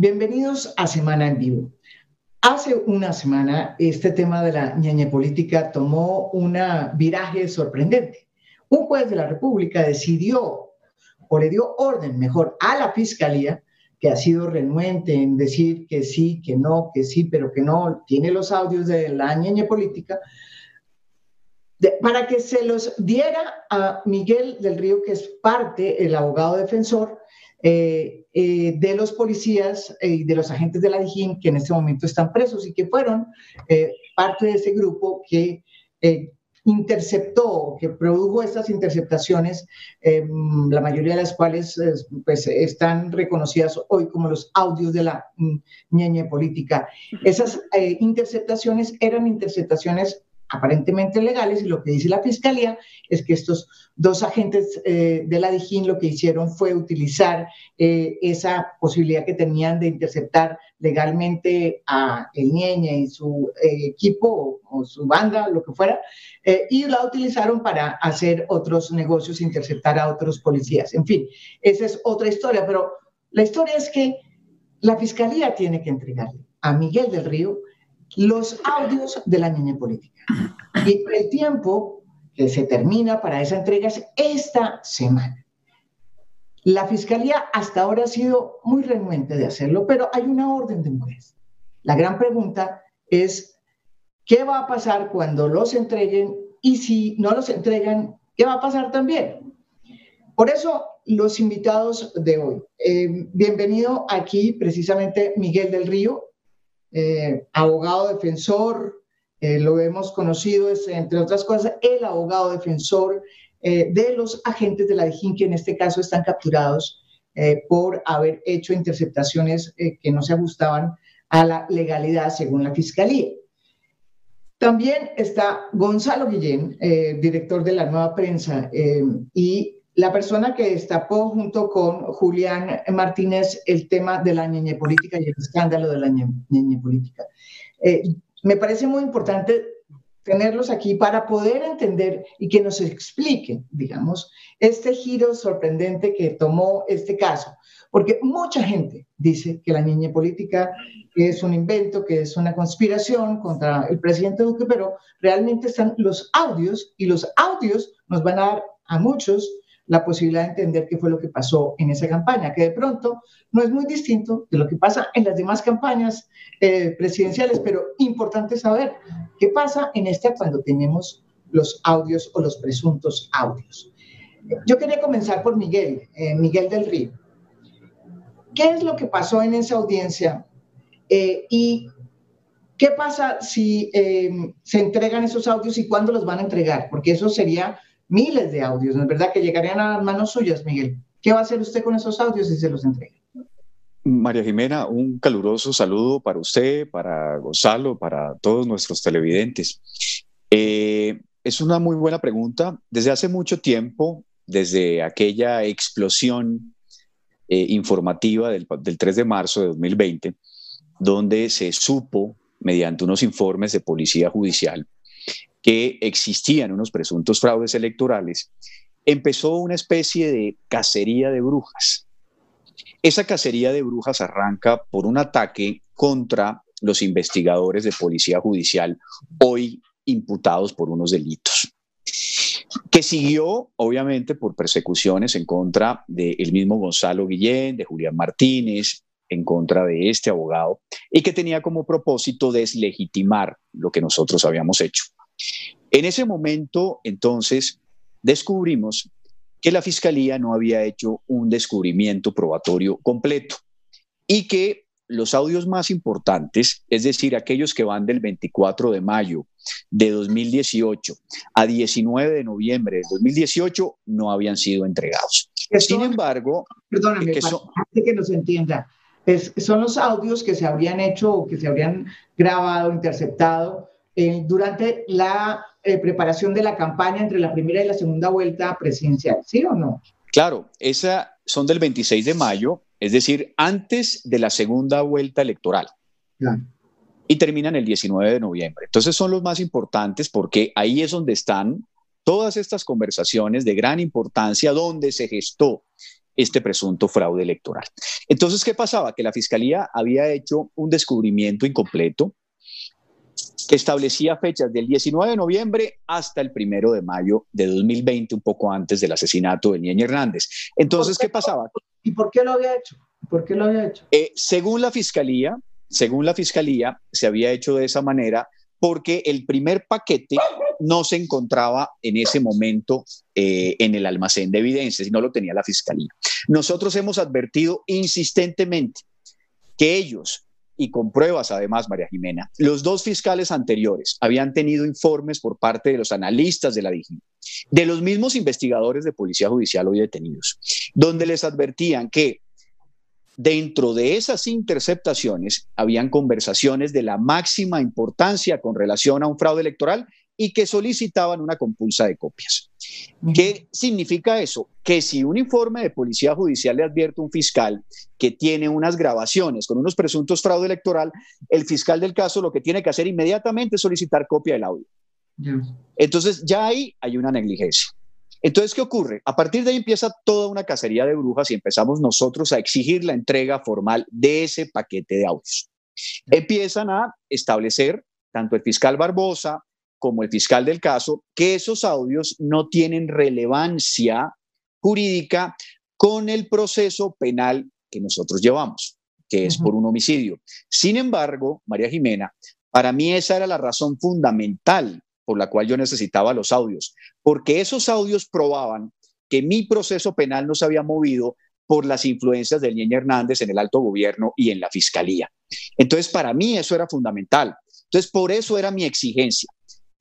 Bienvenidos a Semana en Vivo. Hace una semana este tema de la ñaña política tomó un viraje sorprendente. Un juez de la República decidió o le dio orden mejor a la Fiscalía, que ha sido renuente en decir que sí, que no, que sí, pero que no, tiene los audios de la ñaña política, para que se los diera a Miguel del Río, que es parte, el abogado defensor, eh, eh, de los policías eh, y de los agentes de la DIJÍN que en este momento están presos y que fueron parte de ese grupo que interceptó, que produjo estas interceptaciones, la mayoría de las cuales pues, están reconocidas hoy como los audios de la mm, ñeñe política. Esas interceptaciones eran interceptaciones aparentemente legales y lo que dice la fiscalía es que estos dos agentes eh, de la DIJÍN lo que hicieron fue utilizar eh, esa posibilidad que tenían de interceptar legalmente a el Ñeñe y su eh, equipo o, su banda, lo que fuera, y la utilizaron para hacer otros negocios, interceptar a otros policías. En fin, esa es otra historia, pero la historia es que la fiscalía tiene que entregarle a Miguel del Río los audios de la niña política. Y el tiempo que se termina para esa entrega es esta semana. La fiscalía hasta ahora ha sido muy renuente de hacerlo, pero hay una orden de un juez. La gran pregunta es, ¿qué va a pasar cuando los entreguen? Y si no los entregan, ¿qué va a pasar también? Por eso, los invitados de hoy. Eh, bienvenido aquí precisamente Miguel del Río, eh, abogado defensor, eh, lo hemos conocido, es, entre otras cosas, el abogado defensor eh, de los agentes de la DIJÍN que en este caso están capturados por haber hecho interceptaciones que no se ajustaban a la legalidad según la Fiscalía. También está Gonzalo Guillén, director de la Nueva Prensa, y la persona que destapó junto con Julián Martínez el tema de la ñeñe política y el escándalo de la ñeñe política. Eh, me parece muy importante tenerlos aquí para poder entender y que nos expliquen, digamos, este giro sorprendente que tomó este caso. Porque mucha gente dice que la niña política es un invento, que es una conspiración contra el presidente Duque, pero realmente están los audios y los audios nos van a dar a muchos la posibilidad de entender qué fue lo que pasó en esa campaña, que de pronto no es muy distinto de lo que pasa en las demás campañas eh, presidenciales, pero importante saber qué pasa en esta cuando tenemos los audios o los presuntos audios. Yo quería comenzar por Miguel, eh, Miguel del Río. ¿Qué es lo que pasó en esa audiencia eh, y qué pasa si se entregan esos audios y cuándo los van a entregar? Porque eso sería miles de audios, ¿no es verdad? Que llegarían a manos suyas, Miguel. ¿Qué va a hacer usted con esos audios si se los entrega? María Jimena, un caluroso saludo para usted, para Gonzalo, para todos nuestros televidentes. Eh, es una muy buena pregunta. Desde hace mucho tiempo, desde aquella explosión eh, informativa del, del 3 de marzo de 2020, donde se supo, mediante unos informes de policía judicial, que existían unos presuntos fraudes electorales, empezó una especie de cacería de brujas. Esa cacería de brujas arranca por un ataque contra los investigadores de policía judicial, hoy imputados por unos delitos, que siguió obviamente por persecuciones en contra del mismo Gonzalo Guillén, de Julián Martínez, en contra de este abogado, y que tenía como propósito deslegitimar lo que nosotros habíamos hecho. En ese momento, entonces, descubrimos que la Fiscalía no había hecho un descubrimiento probatorio completo y que los audios más importantes, es decir, aquellos que van del 24 de mayo de 2018 a 19 de noviembre de 2018, no habían sido entregados. Sin embargo, perdóname, que, que nos entienda, son los audios que se habrían hecho o que se habrían grabado, interceptado eh, durante la eh, preparación de la campaña entre la primera y la segunda vuelta presidencial, ¿sí o no? Claro, esas son del 26 de mayo, es decir, antes de la segunda vuelta electoral. Y terminan el 19 de noviembre. Entonces son los más importantes porque ahí es donde están todas estas conversaciones de gran importancia, donde se gestó este presunto fraude electoral. Entonces, ¿qué pasaba? Que la Fiscalía había hecho un descubrimiento incompleto que establecía fechas del 19 de noviembre hasta el 1 de mayo de 2020, un poco antes del asesinato de Niña Hernández. Entonces, qué, pasaba? ¿Y por qué lo había hecho? ¿Por qué lo había hecho? Eh, según la Fiscalía, según la Fiscalía, se había hecho de esa manera porque el primer paquete no se encontraba en ese momento eh, en el almacén de evidencias y no lo tenía la Fiscalía. Nosotros hemos advertido insistentemente que ellos, y con pruebas además, María Jimena, los dos fiscales anteriores habían tenido informes por parte de los analistas de la DIGI, de los mismos investigadores de Policía Judicial hoy detenidos, donde les advertían que Dentro de esas interceptaciones habían conversaciones de la máxima importancia con relación a un fraude electoral y que solicitaban una compulsa de copias. ¿Qué significa eso? Que si un informe de policía judicial le advierte a un fiscal que tiene unas grabaciones con unos presuntos fraude electoral, el fiscal del caso lo que tiene que hacer inmediatamente es solicitar copia del audio. Entonces ya ahí hay una negligencia. Entonces, ¿qué ocurre? A partir de ahí empieza toda una cacería de brujas y empezamos nosotros a exigir la entrega formal de ese paquete de audios. Empiezan a establecer, tanto el fiscal Barbosa como el fiscal del caso, que esos audios no tienen relevancia jurídica con el proceso penal que nosotros llevamos, que es por un homicidio. Sin embargo, María Jimena, para mí esa era la razón fundamental por la cual yo necesitaba los audios, porque esos audios probaban que mi proceso penal no se había movido por las influencias del Niño Hernández en el alto gobierno y en la fiscalía. Entonces, para mí eso era fundamental. Entonces, por eso era mi exigencia.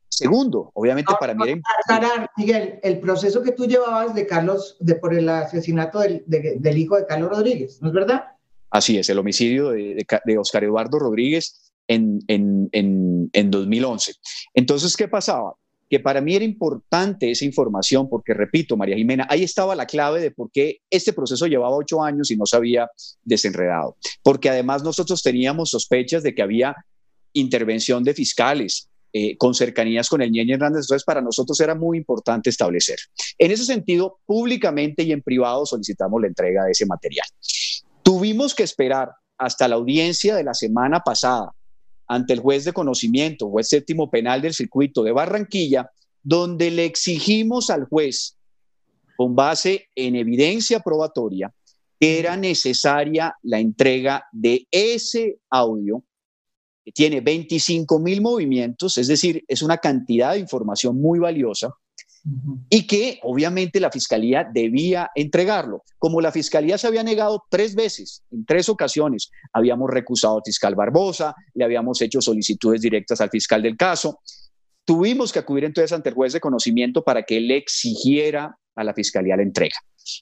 Segundo, obviamente para mí era... Miguel, el proceso que tú llevabas de Carlos, de por el asesinato del, hijo de Carlos Rodríguez, ¿no es verdad? Así es, el homicidio de, de Oscar Eduardo Rodríguez en, en, en, 2011. Entonces, ¿qué pasaba? que para mí era importante esa información porque, repito, María Jimena, ahí estaba la clave de por qué este proceso llevaba ocho años y no se había desenredado. Porque además nosotros teníamos sospechas de que había intervención de fiscales eh, con cercanías con el Ñeñe Hernández. Entonces, para nosotros era muy importante establecer. En ese sentido, públicamente y en privado solicitamos la entrega de ese material. Tuvimos que esperar hasta la audiencia de la semana pasada ante el juez de conocimiento, juez séptimo penal del circuito de Barranquilla, donde le exigimos al juez, con base en evidencia probatoria, que era necesaria la entrega de ese audio, tiene 25 mil movimientos, es decir, es una cantidad de información muy valiosa, y que obviamente la fiscalía debía entregarlo. Como la fiscalía se había negado tres veces, en tres ocasiones, habíamos recusado al fiscal Barbosa, le habíamos hecho solicitudes directas al fiscal del caso. Tuvimos que acudir entonces ante el juez de conocimiento para que él exigiera a la fiscalía la entrega.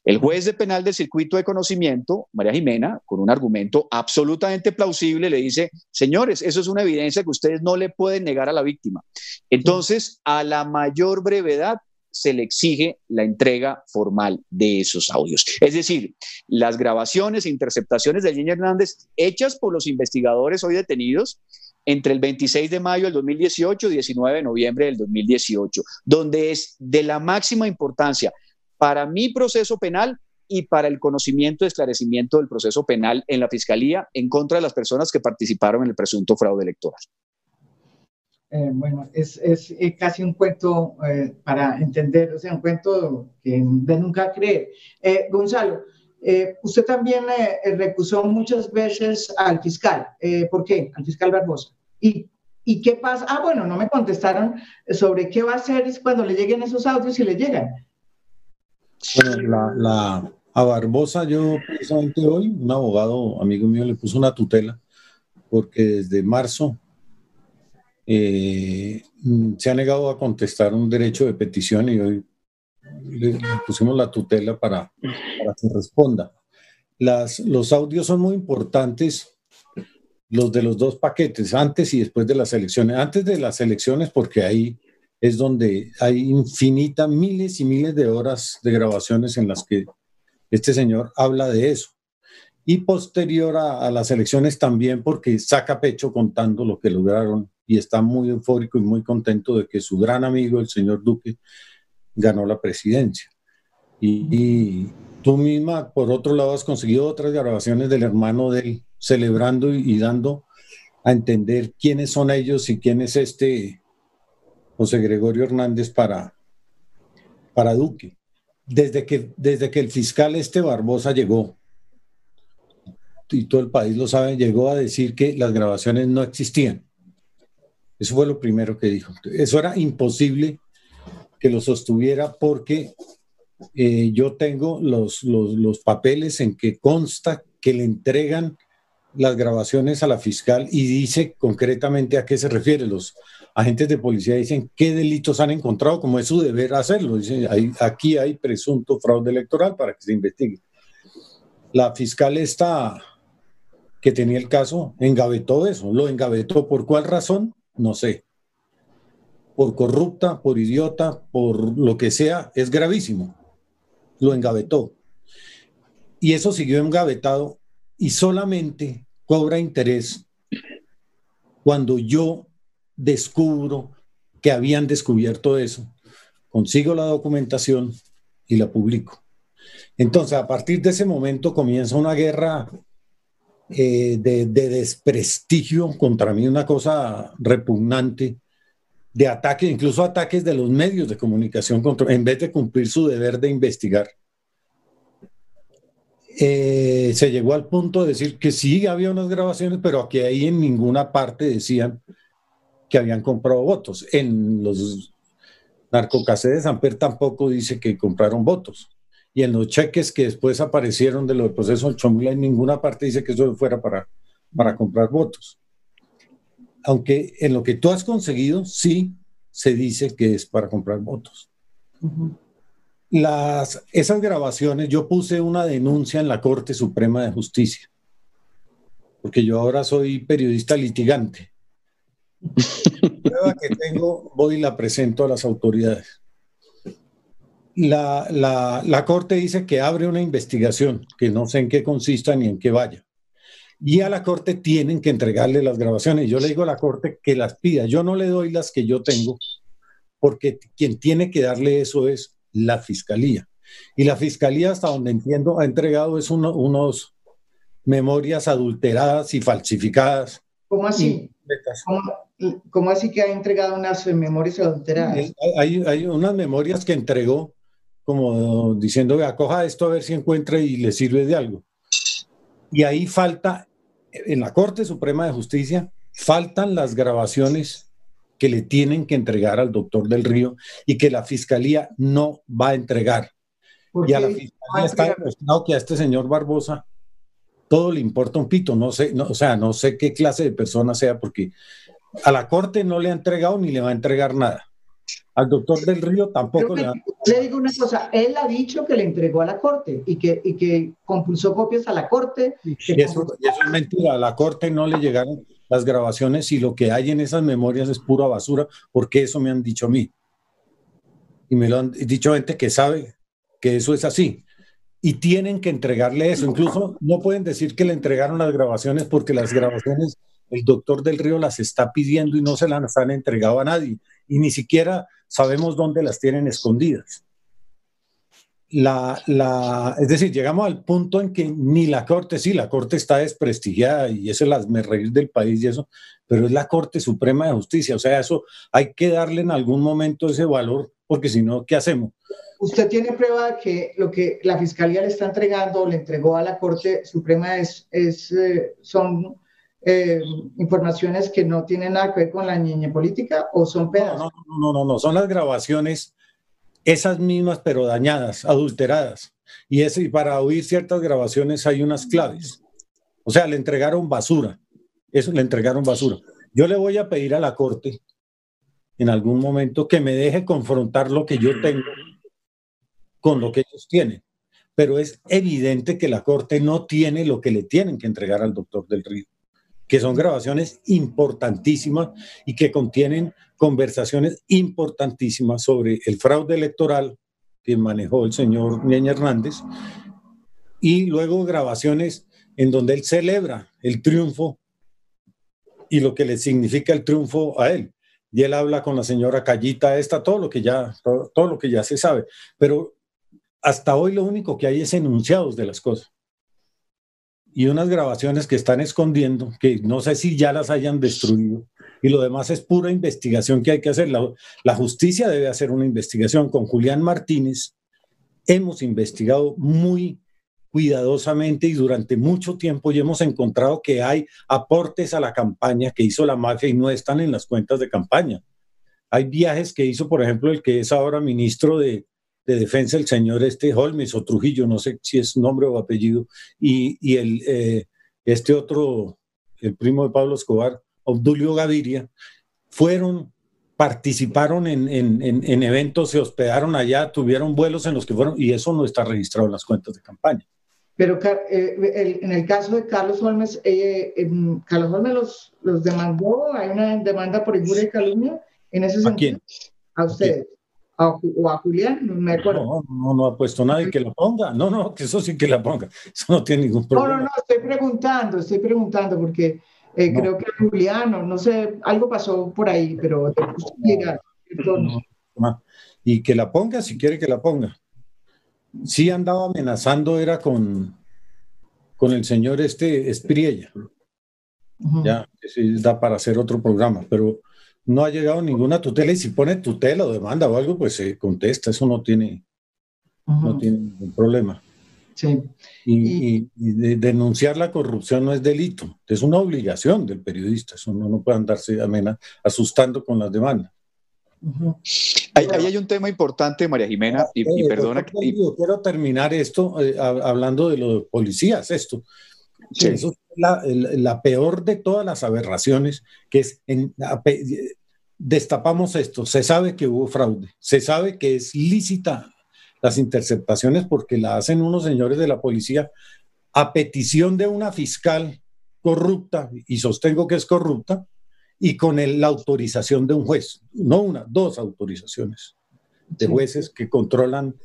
El juez de penal del circuito de conocimiento, María Jimena, con un argumento absolutamente plausible, le dice, señores, eso es una evidencia que ustedes no le pueden negar a la víctima. Entonces, a la mayor brevedad se le exige la entrega formal de esos audios. Es decir, las grabaciones e interceptaciones de Niño Hernández hechas por los investigadores hoy detenidos entre el 26 de mayo del 2018 y 19 de noviembre del 2018, donde es de la máxima importancia para mi proceso penal y para el conocimiento y esclarecimiento del proceso penal en la Fiscalía en contra de las personas que participaron en el presunto fraude electoral. Eh, bueno, es, es, casi un cuento eh, para entender, o sea, un cuento que de nunca creer. Eh, Gonzalo, usted también recusó muchas veces al fiscal. ¿Por qué? Al fiscal Barbosa. ¿Y, ¿Y qué pasa? Ah, bueno, no me contestaron sobre qué va a hacer cuando le lleguen esos audios y le llegan. Bueno, la, la, a Barbosa yo precisamente hoy, un abogado amigo mío le puso una tutela porque desde marzo eh, se ha negado a contestar un derecho de petición y hoy le, pusimos la tutela para, para que responda. Las, los audios son muy importantes, los de los dos paquetes, antes y después de las elecciones. Antes de las elecciones, porque ahí es donde hay infinitas, miles y miles de horas de grabaciones en las que este señor habla de eso. Y posterior a, las elecciones también, porque saca pecho contando lo que lograron y está muy eufórico y muy contento de que su gran amigo, el señor Duque, ganó la presidencia. Y, tú misma, por otro lado, has conseguido otras grabaciones del hermano de él celebrando y, dando a entender quiénes son ellos y quién es este José Gregorio Hernández para, para Duque. Desde que, desde que el fiscal este Barbosa llegó, y todo el país lo sabe, llegó a decir que las grabaciones no existían. Eso fue lo primero que dijo. Eso era imposible que lo sostuviera porque eh, yo tengo los, los, papeles en que consta que le entregan las grabaciones a la fiscal y dice concretamente a qué se refiere. Los agentes de policía dicen qué delitos han encontrado, como es su deber hacerlo. Dicen, aquí hay presunto fraude electoral para que se investigue. La fiscal está que tenía el caso engavetó eso. ¿Lo engavetó por cuál razón? No sé. Por corrupta, por idiota, por lo que sea, es gravísimo. Lo engavetó. Y eso siguió engavetado y solamente cobra interés cuando yo descubro que habían descubierto eso, consigo la documentación y la publico. Entonces, a partir de ese momento comienza una guerra eh, de, desprestigio contra mí, una cosa repugnante, de ataque, incluso ataques de los medios de comunicación en vez de cumplir su deber de investigar. Eh, se llegó al punto de decir que sí había unas grabaciones, pero que ahí en ninguna parte decían que habían comprado votos. En los narcocasetes de Samper tampoco dice que compraron votos y en los cheques que después aparecieron de los procesos Chomila, en ninguna parte dice que eso fuera para, para comprar votos. Aunque en lo que tú has conseguido, sí se dice que es para comprar votos. Las, esas grabaciones, yo puse una denuncia en la Corte Suprema de Justicia, porque yo ahora soy periodista litigante. La prueba que tengo, voy y la presento a las autoridades la, la, la, Corte dice que abre una investigación, que no sé en qué consista ni en qué vaya. Y a la Corte tienen que entregarle las grabaciones. Yo le digo a la Corte que las pida. Yo no le doy las que yo tengo, porque quien tiene que darle eso es la Fiscalía. Y la Fiscalía, hasta donde entiendo, ha entregado es unos memorias adulteradas y falsificadas. ¿Cómo así? ¿Cómo, así que ha entregado unas memorias adulteradas? Hay, hay unas memorias que entregó como diciendo, acoja esto a ver si encuentra y le sirve de algo. Y ahí falta, en la Corte Suprema de Justicia, faltan las grabaciones que le tienen que entregar al doctor del Río y que la Fiscalía no va a entregar. Y a la Fiscalía está demostrado que a este señor Barbosa todo le importa un pito, no sé, o sea, no sé qué clase de persona sea, porque a la Corte no le ha entregado ni le va a entregar nada. Al doctor del Río tampoco le, le digo una cosa, él ha dicho que le entregó a la corte y que, y que compulsó copias a la corte. Y eso, es mentira, a la corte no le llegaron las grabaciones y lo que hay en esas memorias es pura basura, porque eso me han dicho a mí. Y me lo han dicho gente que sabe que eso es así. Y tienen que entregarle eso. Incluso no pueden decir que le entregaron las grabaciones porque las grabaciones el doctor del Río las está pidiendo y no se las han entregado a nadie. Y ni siquiera sabemos dónde las tienen escondidas. La, la, es decir, llegamos al punto en que ni la Corte, sí, la Corte está desprestigiada y eso es las me reír del país y eso, pero es la Corte Suprema de Justicia, o sea, eso hay que darle en algún momento ese valor, porque si no, ¿qué hacemos? ¿Usted tiene prueba de que lo que la Fiscalía le está entregando o le entregó a la Corte Suprema es, es eh, son eh, informaciones que no tienen nada que ver con la niña política o son pedazos? No, no, no, no, son las grabaciones, esas mismas pero dañadas, adulteradas. Y, ese, y para oír ciertas grabaciones hay unas claves. O sea, le entregaron basura. Eso le entregaron basura. Yo le voy a pedir a la corte en algún momento que me deje confrontar lo que yo tengo con lo que ellos tienen. Pero es evidente que la corte no tiene lo que le tienen que entregar al doctor del Río que son grabaciones importantísimas y que contienen conversaciones importantísimas sobre el fraude electoral que manejó el señor Ñeña Hernández y luego grabaciones en donde él celebra el triunfo y lo que le significa el triunfo a él. Y él habla con la señora Callita esta, todo lo que ya, todo, lo que ya se sabe. Pero hasta hoy lo único que hay es enunciados de las cosas. Y unas grabaciones que están escondiendo, que no sé si ya las hayan destruido. Y lo demás es pura investigación que hay que hacer. La, la justicia debe hacer una investigación. Con Julián Martínez hemos investigado muy cuidadosamente y durante mucho tiempo y hemos encontrado que hay aportes a la campaña que hizo la mafia y no están en las cuentas de campaña. Hay viajes que hizo, por ejemplo, el que es ahora ministro de, Defensa, el señor este Holmes o Trujillo, no sé si es nombre o apellido, y, el, eh, este otro, el primo de Pablo Escobar, Obdulio Gaviria, fueron participaron en, en, eventos, se hospedaron allá, tuvieron vuelos en los que fueron, y eso no está registrado en las cuentas de campaña. Pero eh, en el caso de Carlos Holmes, eh, em, Carlos Holmes los, los, demandó, hay una demanda por injuria y calumnia en ese sentido. ¿A quién? A ustedes. O a Julián, no me acuerdo. No, no, no ha puesto nadie que la ponga. No, no, que eso sí que la ponga. Eso no tiene ningún problema. No, no, no, estoy preguntando, estoy preguntando porque eh, creo que Juliano, no sé, algo pasó por ahí, pero te y que la ponga si quiere que la ponga sí andaba amenazando, era con, con el señor este Espriella. Ya, da para hacer otro programa, pero no ha llegado ninguna tutela y si pone tutela o demanda o algo, pues se contesta, eso no tiene, no tiene ningún problema. Sí. Y, denunciar la corrupción no es delito, es una obligación del periodista, eso no, no puede andarse amena, asustando con las demandas. Ahí, hay un tema importante, María Jimena, y, eh, perdona. quiero terminar esto eh, hablando de los policías, esto. Eso es la, peor de todas las aberraciones, que es, destapamos esto, se sabe que hubo fraude, se sabe que es lícita las interceptaciones porque la hacen unos señores de la policía a petición de una fiscal corrupta, y sostengo que es corrupta, y con la autorización de un juez, no una, dos autorizaciones de jueces que controlan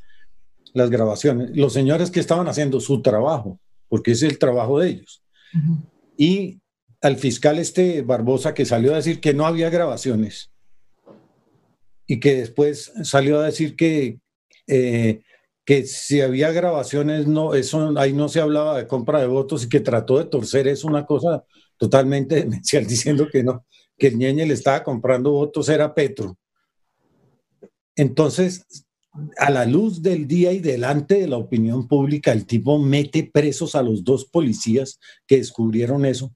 las grabaciones. Los señores que estaban haciendo su trabajo, porque es el trabajo de ellos. Y al fiscal este Barbosa que salió a decir que no había grabaciones y que después salió a decir que, eh, que si había grabaciones, no, eso, ahí no se hablaba de compra de votos y que trató de torcer es una cosa totalmente demencial diciendo que no, que el ñeñe le estaba comprando votos era Petro. Entonces, a la luz del día y delante de la opinión pública, el tipo mete presos a los dos policías que descubrieron eso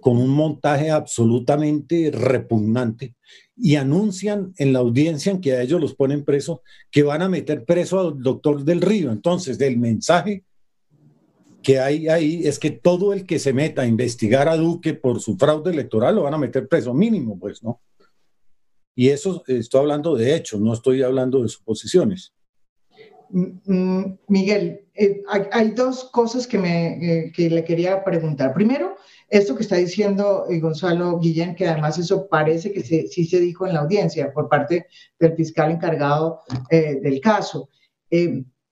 con un montaje absolutamente repugnante y anuncian en la audiencia en que a ellos los ponen presos que van a meter preso al doctor del Río. Entonces, del mensaje que hay ahí es que todo el que se meta a investigar a Duque por su fraude electoral lo van a meter preso mínimo, pues, ¿no? Y eso estoy hablando de hechos, no estoy hablando de suposiciones. Miguel, eh, hay, dos cosas que, me, eh, que le quería preguntar. Primero, esto que está diciendo eh, Gonzalo Guillén, que además eso parece que sí se dijo en la audiencia por parte del fiscal encargado del caso.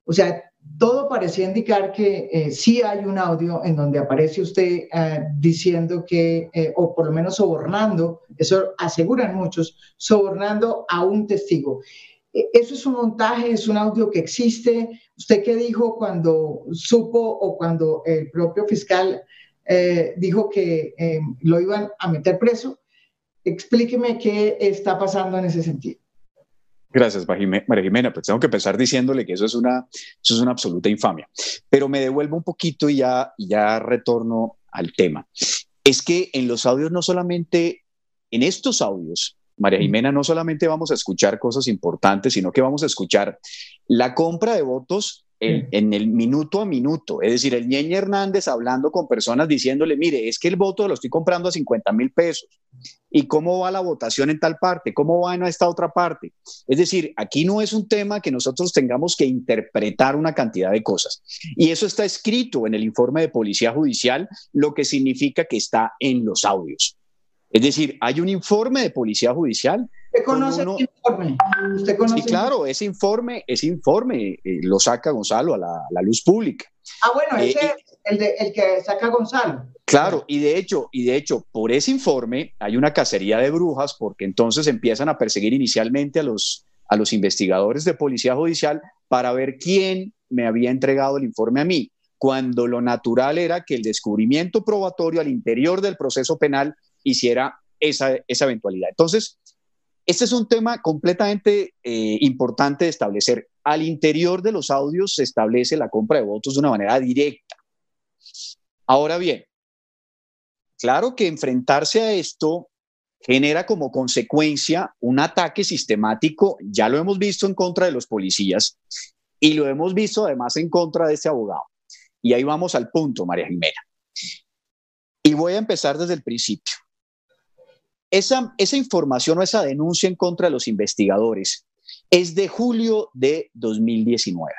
o sea, todo parecía indicar que eh, sí hay un audio en donde aparece usted eh, diciendo que, eh, o por lo menos sobornando, eso aseguran muchos, sobornando a un testigo. ¿Eso es un montaje? ¿Es un audio que existe? ¿Usted qué dijo cuando supo o cuando el propio fiscal dijo que lo iban a meter preso? Explíqueme qué está pasando en ese sentido. Gracias, María Jimena. Pues tengo que empezar diciéndole que eso es una, eso es una absoluta infamia. Pero me devuelvo un poquito y ya, ya retorno al tema. Es que en los audios, no solamente en estos audios, María. Jimena, no solamente vamos a escuchar cosas importantes, sino que vamos a escuchar la compra de votos en, el minuto a minuto. Es decir, el Ñeñe Hernández hablando con personas diciéndole, mire, es que el voto lo estoy comprando a 50 mil pesos. ¿Y cómo va la votación en tal parte? ¿Cómo va en esta otra parte? Es decir, aquí no es un tema que nosotros tengamos que interpretar una cantidad de cosas. Y eso está escrito en el informe de Policía Judicial, lo que significa que está en los audios. Es decir, hay un informe de Policía Judicial ¿Usted conoce ese informe? ¿Usted conoce sí, claro, ese informe, ese informe eh, lo saca Gonzalo a la, luz pública. Ah, bueno, ese eh, es el, el, que saca Gonzalo. Claro, y de hecho, y de hecho, por ese informe hay una cacería de brujas, porque entonces empiezan a perseguir inicialmente a los, a los investigadores de policía judicial para ver quién me había entregado el informe a mí, cuando lo natural era que el descubrimiento probatorio al interior del proceso penal hiciera esa, esa eventualidad. Entonces, este es un tema completamente eh, importante de establecer. Al interior de los audios se establece la compra de votos de una manera directa. Ahora bien, claro que enfrentarse a esto genera como consecuencia un ataque sistemático, ya lo hemos visto en contra de los policías y lo hemos visto además en contra de este abogado. Y ahí vamos al punto, María Jimena. Y voy a empezar desde el principio. Esa, esa información o esa denuncia en contra de los investigadores es de julio de 2019.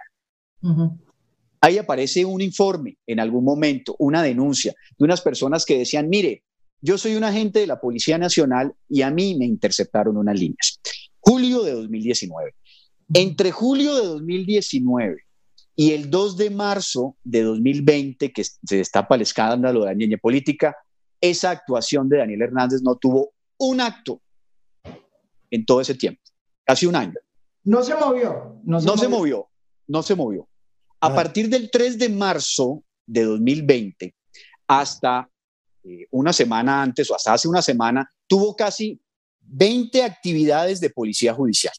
Ahí aparece un informe en algún momento, una denuncia de unas personas que decían, mire, yo soy un agente de la Policía Nacional y a mí me interceptaron unas líneas. Julio de 2019. Entre julio de 2019 y el 2 de marzo de 2020, que se destapa el escándalo de la niña política, esa actuación de Daniel Hernández no tuvo un acto en todo ese tiempo, casi un año. No se movió. No se, movió. no se movió. A ah. partir del 3 de marzo de 2020 hasta eh, una semana antes o hasta hace una semana, tuvo casi 20 actividades de policía judicial.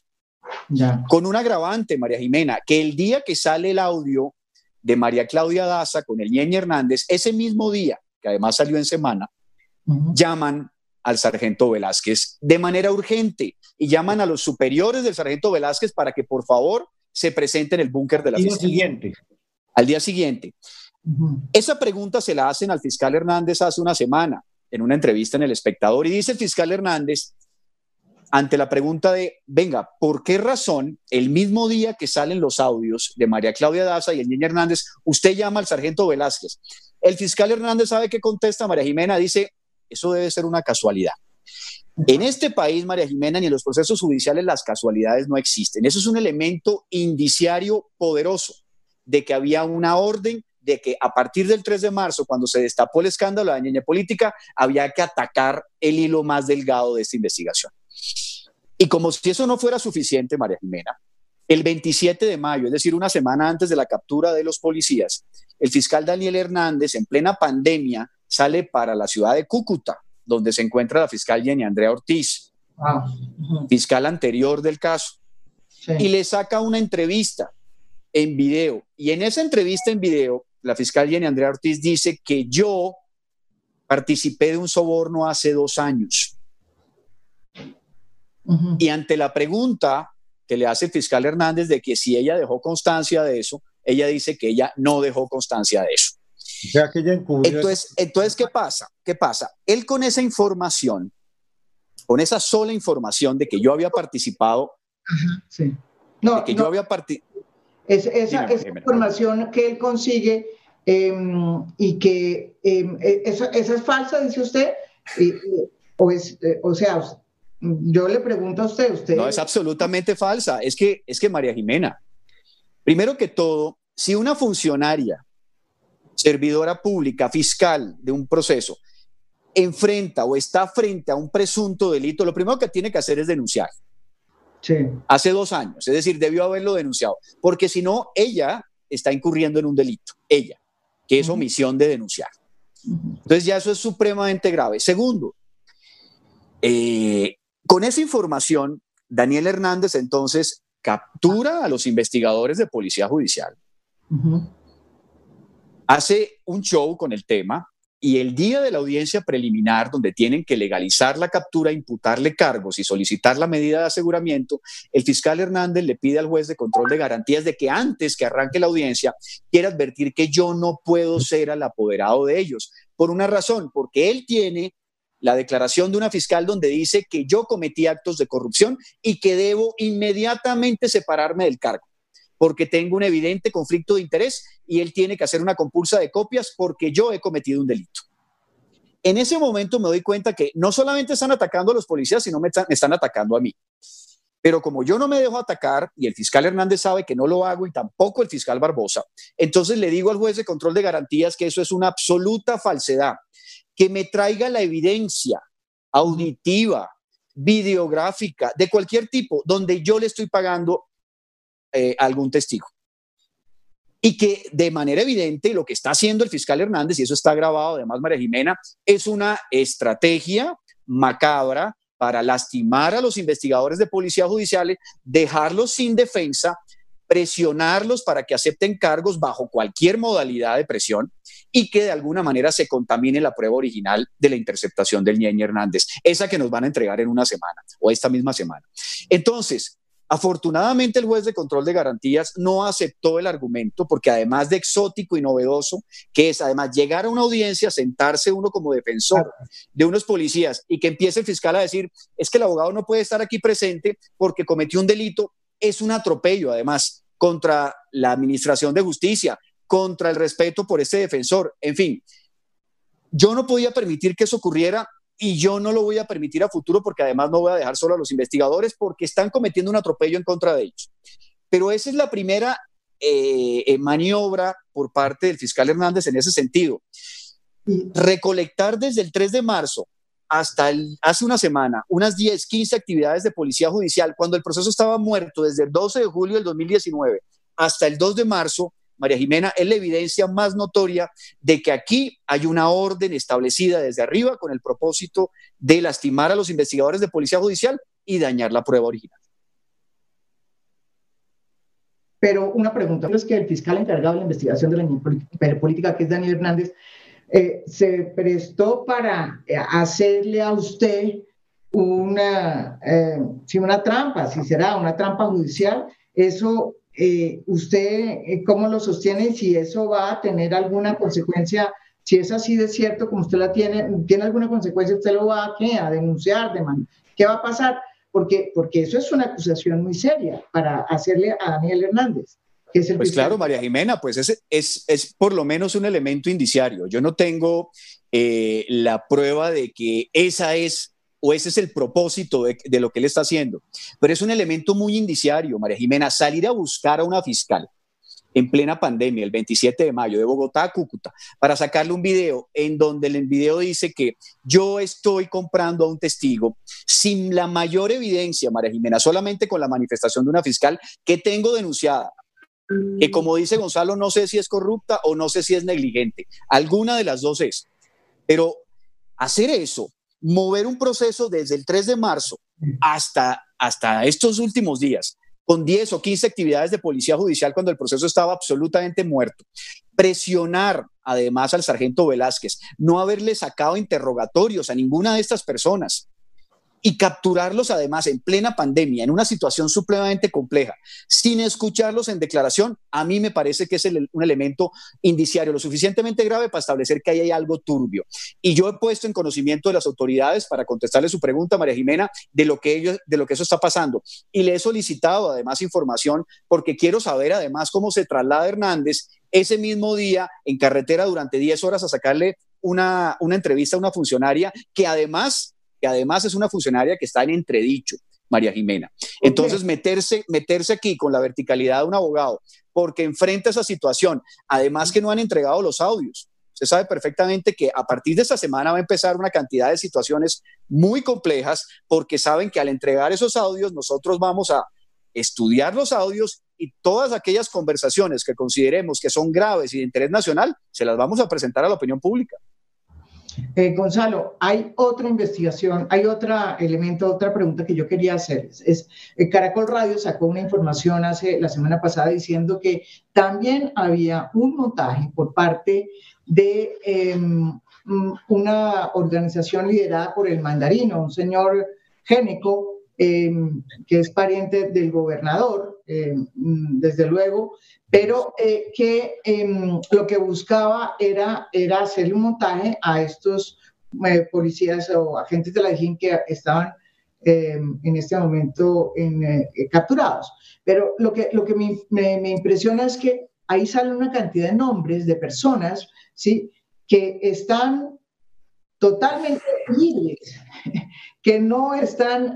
Ya. Con un agravante, María Jimena, que el día que sale el audio de María Claudia Daza con el Ñeñe Hernández, ese mismo día, que además salió en semana, llaman al sargento Velázquez de manera urgente y llaman a los superiores del sargento Velázquez para que por favor se presenten en el búnker de la día siguiente. Al día siguiente. Esa pregunta se la hacen al fiscal Hernández hace una semana en una entrevista en El Espectador y dice el fiscal Hernández ante la pregunta de, venga, ¿por qué razón el mismo día que salen los audios de María Claudia Daza y el niño Hernández, usted llama al sargento Velázquez? El fiscal Hernández sabe qué contesta María Jimena, dice, eso debe ser una casualidad. En este país, María Jimena, ni en los procesos judiciales las casualidades no existen. Eso es un elemento indiciario poderoso de que había una orden de que a partir del 3 de marzo, cuando se destapó el escándalo de la niña política, había que atacar el hilo más delgado de esta investigación. Y como si eso no fuera suficiente, María Jimena, el 27 de mayo, es decir, una semana antes de la captura de los policías, el fiscal Daniel Hernández, en plena pandemia, sale para la ciudad de Cúcuta, donde se encuentra la fiscal Jenny Andrea Ortiz, fiscal anterior del caso, y le saca una entrevista en video. Y en esa entrevista en video, la fiscal Jenny Andrea Ortiz dice que yo participé de un soborno hace dos años. Y ante la pregunta que le hace el fiscal Hernández de que si ella dejó constancia de eso, ella dice que ella no dejó constancia de eso entonces, entonces, ¿qué pasa? ¿Qué pasa? Él con esa información, con esa sola información de que yo había participado, sí. no, que yo había participado. esa, información que él consigue em, y que em, e, esa, es falsa, dice usted, o, es, eh, o sea, yo le pregunto a usted, usted... No, es absolutamente falsa. Es que, es que María Jimena, primero que todo, si una funcionaria servidora pública, fiscal de un proceso, enfrenta o está frente a un presunto delito, lo primero que tiene que hacer es denunciar. Sí. Hace dos años, es decir, debió haberlo denunciado, porque si no, ella está incurriendo en un delito, ella, que es omisión de denunciar. Entonces ya eso es supremamente grave. Segundo, eh, con esa información, Daniel Hernández entonces captura a los investigadores de policía judicial hace un show con el tema y el día de la audiencia preliminar, donde tienen que legalizar la captura, imputarle cargos y solicitar la medida de aseguramiento, el fiscal Hernández le pide al juez de control de garantías de que antes que arranque la audiencia, quiera advertir que yo no puedo ser el apoderado de ellos, por una razón, porque él tiene la declaración de una fiscal donde dice que yo cometí actos de corrupción y que debo inmediatamente separarme del cargo porque tengo un evidente conflicto de interés y él tiene que hacer una compulsa de copias porque yo he cometido un delito. En ese momento me doy cuenta que no solamente están atacando a los policías, sino me están, atacando a mí. Pero como yo no me dejo atacar y el fiscal Hernández sabe que no lo hago y tampoco el fiscal Barbosa, entonces le digo al juez de control de garantías que eso es una absoluta falsedad, que me traiga la evidencia auditiva, videográfica, de cualquier tipo, donde yo le estoy pagando eh, algún testigo. Y que de manera evidente lo que está haciendo el fiscal Hernández, y eso está grabado además María Jimena, es una estrategia macabra para lastimar a los investigadores de policía judicial, dejarlos sin defensa, presionarlos para que acepten cargos bajo cualquier modalidad de presión y que de alguna manera se contamine la prueba original de la interceptación del Ñeñe Hernández, esa que nos van a entregar en una semana o esta misma semana. Entonces, Afortunadamente el juez de control de garantías no aceptó el argumento porque además de exótico y novedoso, que es además llegar a una audiencia, sentarse uno como defensor de unos policías y que empiece el fiscal a decir, es que el abogado no puede estar aquí presente porque cometió un delito, es un atropello además contra la administración de justicia, contra el respeto por este defensor, en fin. Yo no podía permitir que eso ocurriera y yo no lo voy a permitir a futuro porque además no voy a dejar solo a los investigadores porque están cometiendo un atropello en contra de ellos. Pero esa es la primera eh, eh, maniobra por parte del fiscal Hernández en ese sentido. Recolectar desde el 3 de marzo hasta hace una semana unas 10, 15 actividades de policía judicial cuando el proceso estaba muerto desde el 12 de julio del 2019 hasta el 2 de marzo María Jimena, es la evidencia más notoria de que aquí hay una orden establecida desde arriba con el propósito de lastimar a los investigadores de policía judicial y dañar la prueba original. Pero una pregunta, es que el fiscal encargado de la investigación de la política, que es Daniel Hernández, eh, se prestó para eh, hacerle a usted una, eh, si una trampa, si será una trampa judicial, eso eh, ¿usted eh, cómo lo sostiene si eso va a tener alguna consecuencia? Si es así de cierto, como usted la tiene, ¿tiene alguna consecuencia? ¿Usted lo va a, ¿qué? a denunciar? De ¿Qué va a pasar? Porque, porque eso es una acusación muy seria para hacerle a Daniel Hernández. Que es el pues claro, María Jimena, pues es, es, es, por lo menos un elemento indiciario. Yo no tengo eh, la prueba de que esa es o ese es el propósito de, lo que él está haciendo. Pero es un elemento muy indiciario, María Jimena, salir a buscar a una fiscal en plena pandemia, el 27 de mayo, de Bogotá a Cúcuta, para sacarle un video en donde el video dice que yo estoy comprando a un testigo sin la mayor evidencia, María Jimena, solamente con la manifestación de una fiscal que tengo denunciada, que como dice Gonzalo, no sé si es corrupta o no sé si es negligente, alguna de las dos es, pero hacer eso mover un proceso desde el 3 de marzo hasta, hasta estos últimos días, con 10 o 15 actividades de policía judicial cuando el proceso estaba absolutamente muerto. Presionar además al sargento Velázquez, no haberle sacado interrogatorios a ninguna de estas personas, y capturarlos además en plena pandemia, en una situación supremamente compleja, sin escucharlos en declaración, a mí me parece que es un elemento indiciario lo suficientemente grave para establecer que ahí hay algo turbio. Y yo he puesto en conocimiento de las autoridades para contestarle su pregunta, María Jimena, de lo que ellos, de lo que eso está pasando. Y le he solicitado además información porque quiero saber además cómo se traslada Hernández ese mismo día en carretera durante 10 horas a sacarle una, una entrevista a una funcionaria que además además es una funcionaria que está en entredicho, María Jimena. Entonces, meterse, meterse aquí con la verticalidad de un abogado, porque enfrenta esa situación, además que no han entregado los audios. Usted sabe perfectamente que a partir de esta semana va a empezar una cantidad de situaciones muy complejas, porque saben que al entregar esos audios, nosotros vamos a estudiar los audios y todas aquellas conversaciones que consideremos que son graves y de interés nacional, se las vamos a presentar a la opinión pública. Eh, Gonzalo, hay otra investigación, hay otro elemento, otra pregunta que yo quería hacer. Es, eh, Caracol Radio sacó una información hace la semana pasada diciendo que también había un montaje por parte de em, una organización liderada por el mandarino, un señor Géneco, em, que es pariente del gobernador, em, desde luego, pero eh, que em, lo que buscaba era, era hacerle un montaje a estos eh, policías o agentes de la DGIN que estaban em, en este momento en, eh, capturados. Pero lo que, lo que me, me, impresiona es que ahí sale una cantidad de nombres de personas ¿sí? que están totalmente libres, que no están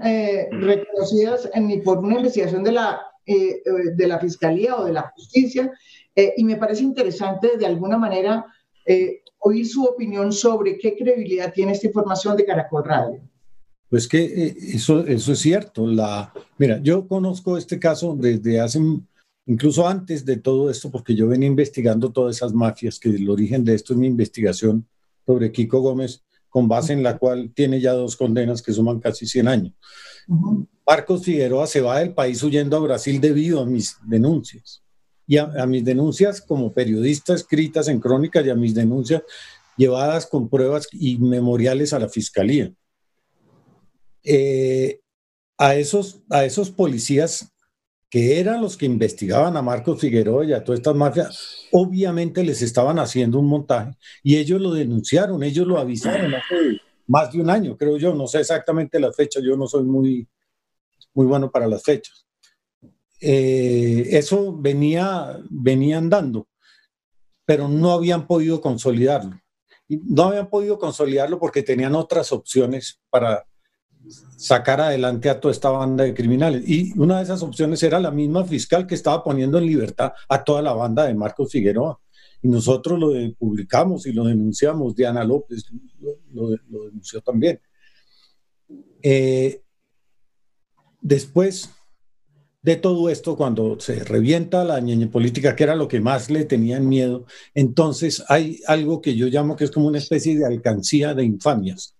reconocidas ni por una investigación de la eh, eh, de la Fiscalía o de la Justicia, eh, y me parece interesante de alguna manera oír su opinión sobre qué credibilidad tiene esta información de Caracol Radio. Pues que eso, eso es cierto. La, mira, yo conozco este caso desde hace incluso antes de todo esto, porque yo venía investigando todas esas mafias, que el origen de esto es mi investigación sobre Kiko Gómez, con base en la cual tiene ya dos condenas que suman casi 100 años. Marcos Figueroa se va del país huyendo a Brasil debido a mis denuncias. Y a, mis denuncias como periodista escritas en crónicas y a mis denuncias llevadas con pruebas y memoriales a la fiscalía. Eh, a, esos, a esos policías que eran los que investigaban a Marcos Figueroa y a todas estas mafias, obviamente les estaban haciendo un montaje y ellos lo denunciaron, ellos lo avisaron hace más de un año, creo yo, no sé exactamente la fecha, yo no soy muy, muy bueno para las fechas. Eh, eso venía, venía andando, pero no habían podido consolidarlo. no habían podido consolidarlo porque tenían otras opciones para, sacar adelante a toda esta banda de criminales. Y una de esas opciones era la misma fiscal que estaba poniendo en libertad a toda la banda de Marcos Figueroa. Y nosotros lo publicamos y lo denunciamos. Diana López lo, denunció también. Eh, después de todo esto, cuando se revienta la ñeñe política, que era lo que más le tenían miedo, entonces hay algo que yo llamo que es como una especie de alcancía de infamias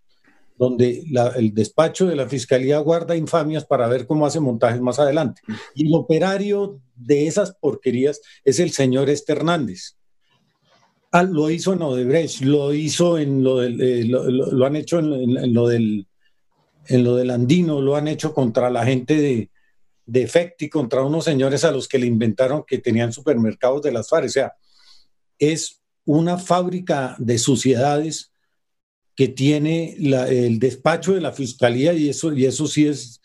donde el despacho de la Fiscalía guarda infamias para ver cómo hace montajes más adelante. Y el operario de esas porquerías es el señor Este Hernández. Ah, lo hizo en Odebrecht, lo hizo en lo eh, lo, han hecho en, lo del en lo del Andino, lo han hecho contra la gente de, de contra unos señores a los que le inventaron que tenían supermercados de las FARC. O sea, es una fábrica de suciedades que tiene el despacho de la fiscalía y eso, y eso sí es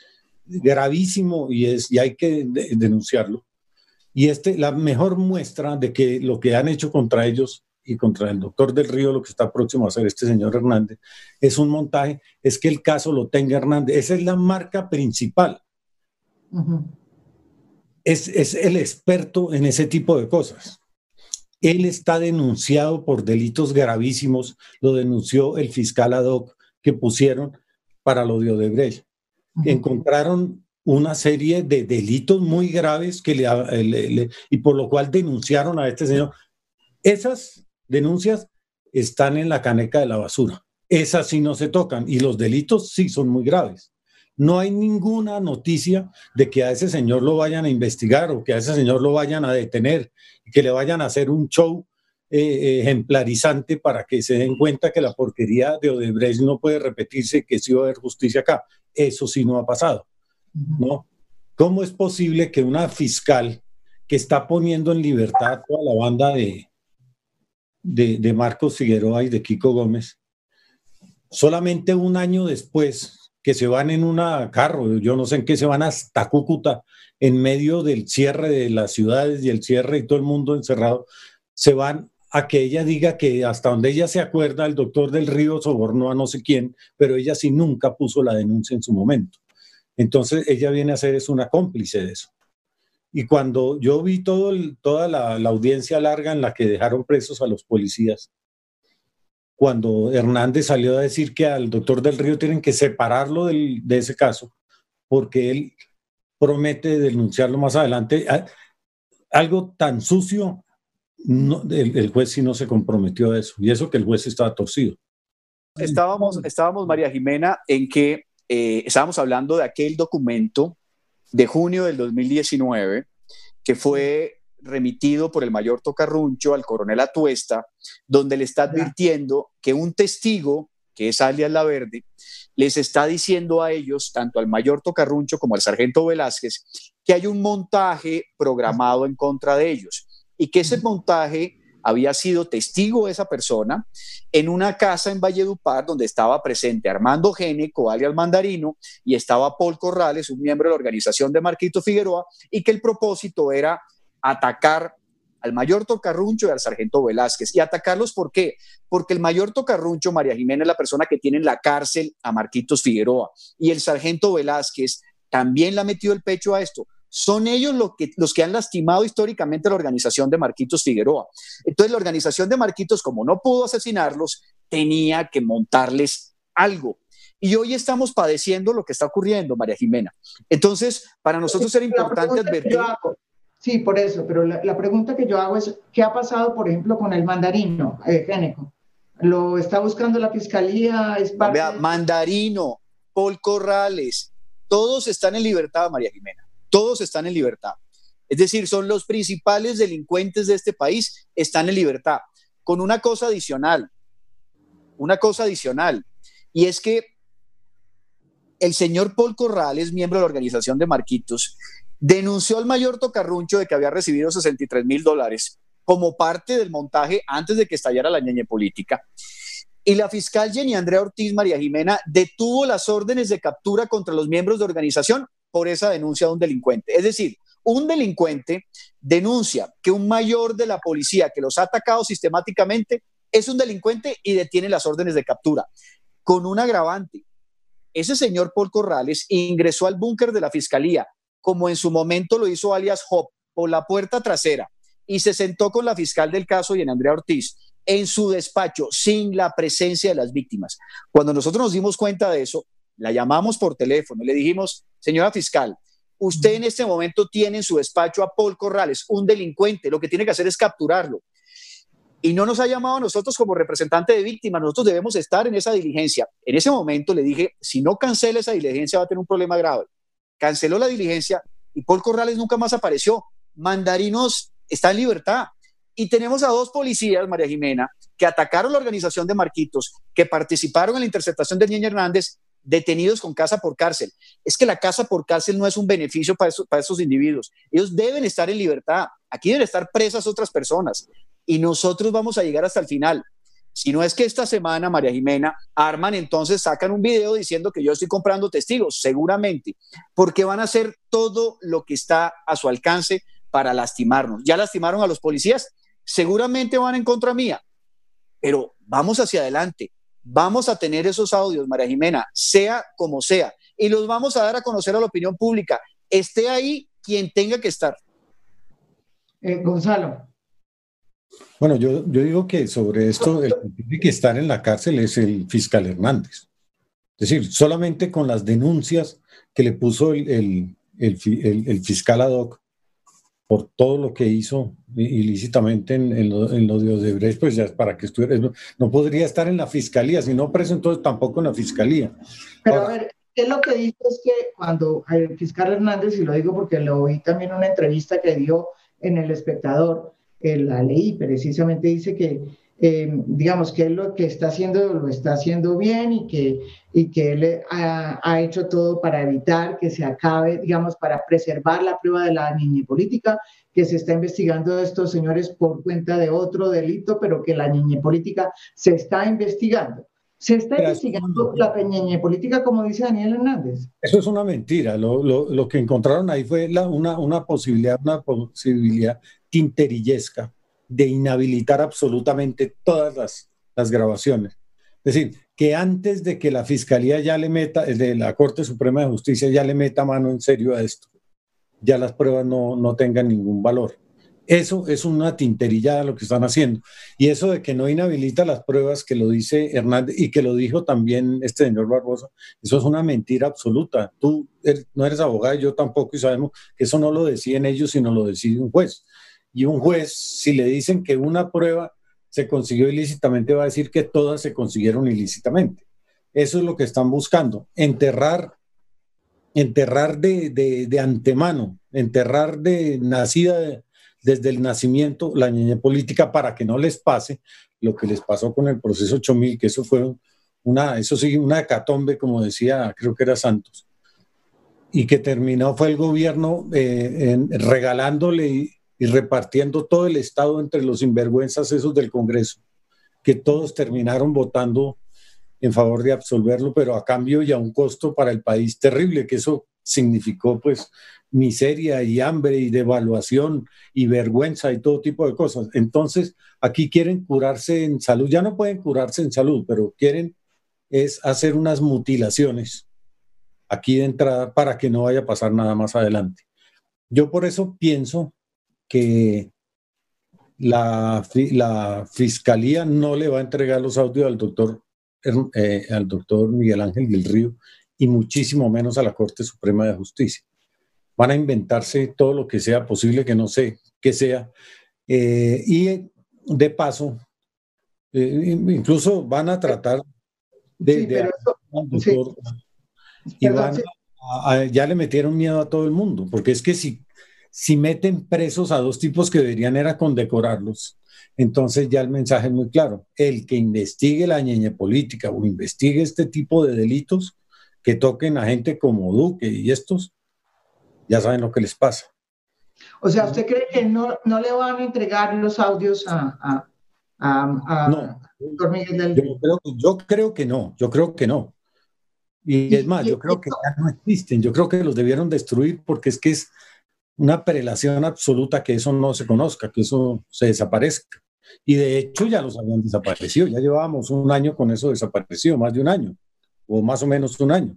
gravísimo y, es, y hay que denunciarlo. Y este, la mejor muestra de que lo que han hecho contra ellos y contra el doctor del Río, lo que está próximo a hacer este señor Hernández, es un montaje, es que el caso lo tenga Hernández. Esa es la marca principal. es, es el experto en ese tipo de cosas. Él está denunciado por delitos gravísimos, lo denunció el fiscal ad hoc que pusieron para lo de Odebrecht. Encontraron una serie de delitos muy graves que le, y por lo cual denunciaron a este señor. Esas denuncias están en la caneca de la basura. Esas sí no se tocan y los delitos sí son muy graves. No hay ninguna noticia de que a ese señor lo vayan a investigar o que a ese señor lo vayan a detener, que le vayan a hacer un show eh, ejemplarizante para que se den cuenta que la porquería de Odebrecht no puede repetirse, que sí va a haber justicia acá. Eso sí no ha pasado. ¿no? ¿Cómo es posible que una fiscal que está poniendo en libertad a toda la banda de, de, de Marcos Figueroa y de Kiko Gómez, solamente un año después que se van en una carro, yo no sé en qué se van hasta Cúcuta, en medio del cierre de las ciudades y el cierre y todo el mundo encerrado, se van a que ella diga que hasta donde ella se acuerda, el doctor del río sobornó a no sé quién, pero ella sí nunca puso la denuncia en su momento. Entonces ella viene a ser es una cómplice de eso. Y cuando yo vi todo toda la audiencia larga en la que dejaron presos a los policías, cuando Hernández salió a decir que al doctor del Río tienen que separarlo de ese caso, porque él promete denunciarlo más adelante. Ah, algo tan sucio, el, juez sí no se comprometió a eso, y eso que el juez estaba torcido. Estábamos, estábamos María Jimena, en que eh, estábamos hablando de aquel documento de junio del 2019 que fue remitido por el mayor Tocarruncho al coronel Atuesta, donde le está advirtiendo que un testigo, que es alias La Verde, les está diciendo a ellos, tanto al mayor Tocarruncho como al sargento Velázquez, que hay un montaje programado en contra de ellos y que ese montaje había sido testigo de esa persona en una casa en Valledupar donde estaba presente Armando Géneco, alias Mandarino, y estaba Paul Corrales, un miembro de la organización de Marquito Figueroa, y que el propósito era atacar al mayor Tocarruncho y al sargento Velázquez. ¿Y atacarlos por qué? Porque el mayor Tocarruncho, María Jiménez, es la persona que tiene en la cárcel a Marquitos Figueroa. Y el sargento Velázquez también le ha metido el pecho a esto. Son ellos los que, los que han lastimado históricamente a la organización de Marquitos Figueroa. Entonces la organización de Marquitos, como no pudo asesinarlos, tenía que montarles algo. Y hoy estamos padeciendo lo que está ocurriendo, María Jimena. Entonces, para nosotros era importante advertir... Sí, por eso, pero la, pregunta que yo hago es, ¿qué ha pasado, por ejemplo, con el mandarino eh, Géneco? ¿Lo está buscando la fiscalía? ¿Es Vea, mandarino, Paul Corrales, todos están en libertad, María Jimena, todos están en libertad. Es decir, son los principales delincuentes de este país, están en libertad. Con una cosa adicional, una cosa adicional, y es que el señor Paul Corrales, miembro de la organización de Marquitos, denunció al mayor tocarruncho de que había recibido 63 mil dólares como parte del montaje antes de que estallara la ñeñe política. Y la fiscal Jenny Andrea Ortiz María Jimena detuvo las órdenes de captura contra los miembros de organización por esa denuncia de un delincuente. Es decir, un delincuente denuncia que un mayor de la policía que los ha atacado sistemáticamente es un delincuente y detiene las órdenes de captura, con un agravante. Ese señor Paul Corrales ingresó al búnker de la fiscalía, como en su momento lo hizo alias Hop, por la puerta trasera, y se sentó con la fiscal del caso en Andrea Ortiz en su despacho sin la presencia de las víctimas. Cuando nosotros nos dimos cuenta de eso, la llamamos por teléfono y le dijimos, señora fiscal, usted en este momento tiene en su despacho a Paul Corrales, un delincuente, lo que tiene que hacer es capturarlo. Y no nos ha llamado a nosotros como representante de víctimas, nosotros debemos estar en esa diligencia. En ese momento le dije, si no cancela esa diligencia va a tener un problema grave. Canceló la diligencia y Paul Corrales nunca más apareció. Mandarinos está en libertad. Y tenemos a dos policías, María Jimena, que atacaron la organización de Marquitos, que participaron en la interceptación de Niña Hernández, detenidos con casa por cárcel. Es que la casa por cárcel no es un beneficio para, para esos individuos. Ellos deben estar en libertad. Aquí deben estar presas otras personas. Y nosotros vamos a llegar hasta el final. Si no es que esta semana, María Jimena, arman, entonces sacan un video diciendo que yo estoy comprando testigos, seguramente, porque van a hacer todo lo que está a su alcance para lastimarnos. Ya lastimaron a los policías, seguramente van en contra mía, pero vamos hacia adelante. Vamos a tener esos audios, María Jimena, sea como sea, y los vamos a dar a conocer a la opinión pública. Esté ahí quien tenga que estar. Eh, Gonzalo. Bueno, yo, yo digo que sobre esto, el que tiene que estar en la cárcel es el fiscal Hernández. Es decir, solamente con las denuncias que le puso el, el, el, el fiscal ad hoc por todo lo que hizo ilícitamente en, en, lo, en de Odebrecht, pues ya para que estuviera, no, podría estar en la fiscalía, si no preso entonces tampoco en la fiscalía. Pero a ver, es lo que dice es que cuando el fiscal Hernández, y lo digo porque lo oí también en una entrevista que dio en El Espectador, que la leí precisamente, dice que eh, digamos que lo que está haciendo lo está haciendo bien y que, y que él ha, ha, hecho todo para evitar que se acabe, digamos, para preservar la prueba de la niña política, que se está investigando a estos señores por cuenta de otro delito, pero que la niña política se está investigando. Se está investigando la niña política, como dice Daniel Hernández. Eso es una mentira. Lo, lo, lo que encontraron ahí fue la, una, una posibilidad, una posibilidad tinterillesca de inhabilitar absolutamente todas las, las grabaciones. Es decir, que antes de que la Fiscalía ya le meta, de la Corte Suprema de Justicia ya le meta mano en serio a esto, ya las pruebas no, no tengan ningún valor. Eso es una tinterilla lo que están haciendo. Y eso de que no inhabilita las pruebas, que lo dice Hernández y que lo dijo también este señor Barbosa, eso es una mentira absoluta. Tú no eres abogado, yo tampoco, y sabemos que eso no lo deciden ellos, sino lo decide un juez. Y un juez, si le dicen que una prueba se consiguió ilícitamente, va a decir que todas se consiguieron ilícitamente. Eso es lo que están buscando, enterrar, enterrar de, de, antemano, enterrar de nacida desde el nacimiento la niña política para que no les pase lo que les pasó con el proceso 8000, que eso fue una, eso sí, una hecatombe, como decía, creo que era Santos, y que terminó fue el gobierno eh, regalándole y repartiendo todo el Estado entre los sinvergüenzas esos del Congreso, que todos terminaron votando en favor de absolverlo, pero a cambio y a un costo para el país terrible, que eso significó pues miseria y hambre y devaluación y vergüenza y todo tipo de cosas. Entonces, aquí quieren curarse en salud, ya no pueden curarse en salud, pero quieren es hacer unas mutilaciones aquí de entrada para que no vaya a pasar nada más adelante. Yo por eso pienso que la, la, fiscalía no le va a entregar los audios al doctor, eh, al doctor Miguel Ángel del Río y muchísimo menos a la Corte Suprema de Justicia. Van a inventarse todo lo que sea posible, que no sé qué sea. Eh, y de paso, eh, incluso van a tratar de... y ya le metieron miedo a todo el mundo, porque es que si, si meten presos a dos tipos que deberían era condecorarlos, entonces ya el mensaje es muy claro. El que investigue la ñeñe política o investigue este tipo de delitos que toquen a gente como Duque y estos, ya saben lo que les pasa. O sea, ¿usted cree que no, no le van a entregar los audios a, a, no, yo creo, que no, yo creo que no. Y, es más, yo creo que ya no existen, yo creo que los debieron destruir porque es que es una prelación absoluta que eso no se conozca, que eso se desaparezca. Y de hecho ya los habían desaparecido, ya llevábamos un año con eso desaparecido, más de un año, o más o menos un año.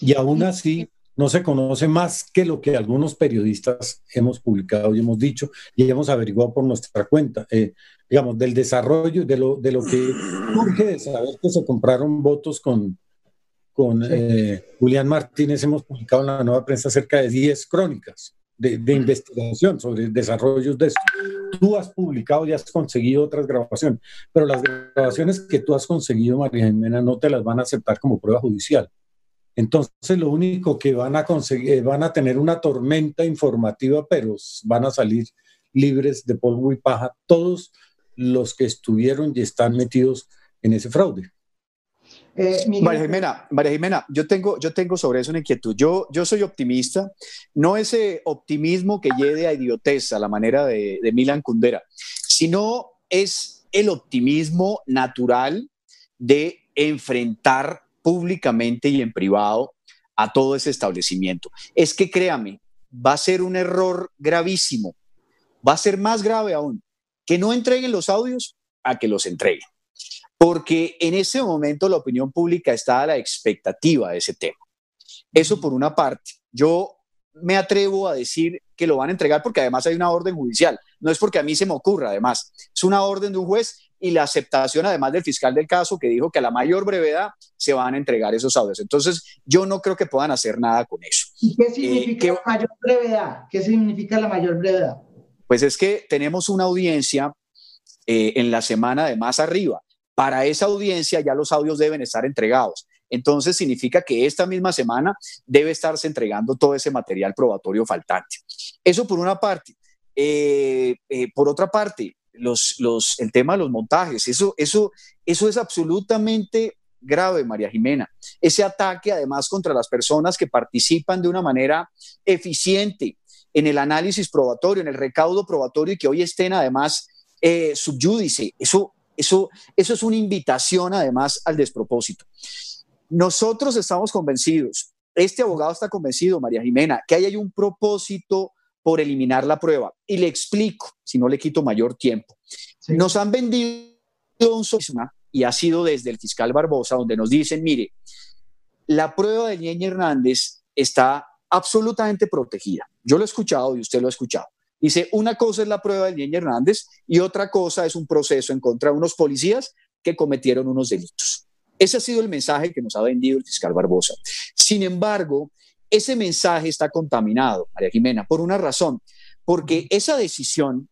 Y aún así no se conoce más que lo que algunos periodistas hemos publicado y hemos dicho y hemos averiguado por nuestra cuenta. Eh, digamos, del desarrollo, de lo, de lo que surge de saber que se compraron votos con, con eh, Julián Martínez, hemos publicado en la nueva prensa cerca de 10 crónicas de, de, investigación sobre desarrollos de esto. Tú has publicado y has conseguido otras grabaciones, pero las grabaciones que tú has conseguido, María Jimena, no te las van a aceptar como prueba judicial. Entonces, lo único que van a conseguir, van a tener una tormenta informativa, pero van a salir libres de polvo y paja todos los que estuvieron y están metidos en ese fraude. Eh, María Jimena, María Jimena, yo tengo, yo tengo sobre eso una inquietud. Yo, yo soy optimista, no ese optimismo que lleve a idiotez a la manera de, de Milan Kundera, sino es el optimismo natural de enfrentar públicamente y en privado a todo ese establecimiento. Es que créame, va a ser un error gravísimo, va a ser más grave aún que no entreguen los audios a que los entreguen. Porque en ese momento la opinión pública está a la expectativa de ese tema. Eso por una parte. Yo me atrevo a decir que lo van a entregar porque además hay una orden judicial. No es porque a mí se me ocurra, además. Es una orden de un juez y la aceptación además del fiscal del caso que dijo que a la mayor brevedad se van a entregar esos audios. Entonces, yo no creo que puedan hacer nada con eso. ¿Y qué significa eh, la mayor brevedad? ¿Qué significa la mayor brevedad? Pues es que tenemos una audiencia eh, en la semana de más arriba. Para esa audiencia ya los audios deben estar entregados. Entonces significa que esta misma semana debe estarse entregando todo ese material probatorio faltante. Eso por una parte. Eh, eh, por otra parte, los, los, el tema de los montajes, eso, eso, eso es absolutamente grave, María Jimena. Ese ataque además contra las personas que participan de una manera eficiente en el análisis probatorio, en el recaudo probatorio y que hoy estén además eh, subyúdice. Eso, eso, eso es una invitación además al despropósito. Nosotros estamos convencidos, este abogado está convencido, María Jimena, que hay un propósito por eliminar la prueba. Y le explico, si no le quito mayor tiempo. Nos han vendido un y ha sido desde el fiscal Barbosa, donde nos dicen, mire, la prueba de Ñeñe Hernández está absolutamente protegida. Yo lo he escuchado y usted lo ha escuchado. Dice, una cosa es la prueba de Ñeñe Hernández y otra cosa es un proceso en contra de unos policías que cometieron unos delitos. Ese ha sido el mensaje que nos ha vendido el fiscal Barbosa. Sin embargo, ese mensaje está contaminado, María Jimena, por una razón, porque esa decisión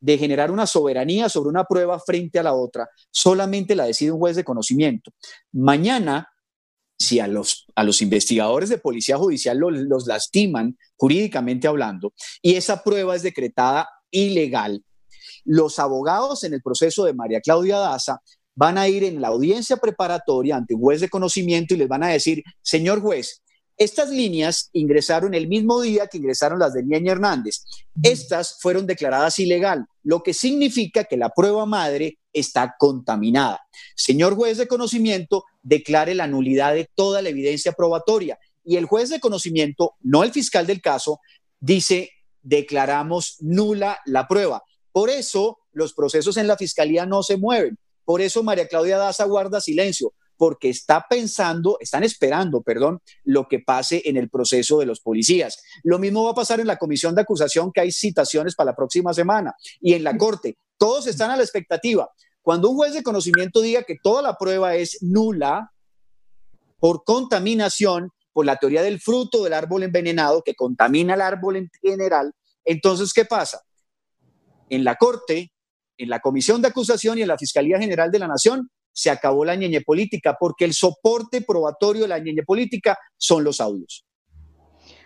de generar una soberanía sobre una prueba frente a la otra solamente la decide un juez de conocimiento. Mañana si a los, a los investigadores de policía judicial los, lastiman jurídicamente hablando y esa prueba es decretada ilegal, los abogados en el proceso de María Claudia Daza van a ir en la audiencia preparatoria ante un juez de conocimiento y les van a decir, señor juez, estas líneas ingresaron el mismo día que ingresaron las de Ñeña Hernández. Estas fueron declaradas ilegal, lo que significa que la prueba madre está contaminada. Señor juez de conocimiento, declare la nulidad de toda la evidencia probatoria. Y el juez de conocimiento, no el fiscal del caso, dice, declaramos nula la prueba. Por eso los procesos en la fiscalía no se mueven. Por eso María Claudia Daza guarda silencio, porque está pensando, están esperando, perdón, lo que pase en el proceso de los policías. Lo mismo va a pasar en la comisión de acusación, que hay citaciones para la próxima semana, y en la corte. Todos están a la expectativa. Cuando un juez de conocimiento diga que toda la prueba es nula por contaminación, por la teoría del fruto del árbol envenenado que contamina el árbol en general. Entonces, ¿qué pasa? En la Corte, en la Comisión de Acusación y en la Fiscalía General de la Nación se acabó la ñeñe política porque el soporte probatorio de la ñeñe política son los audios.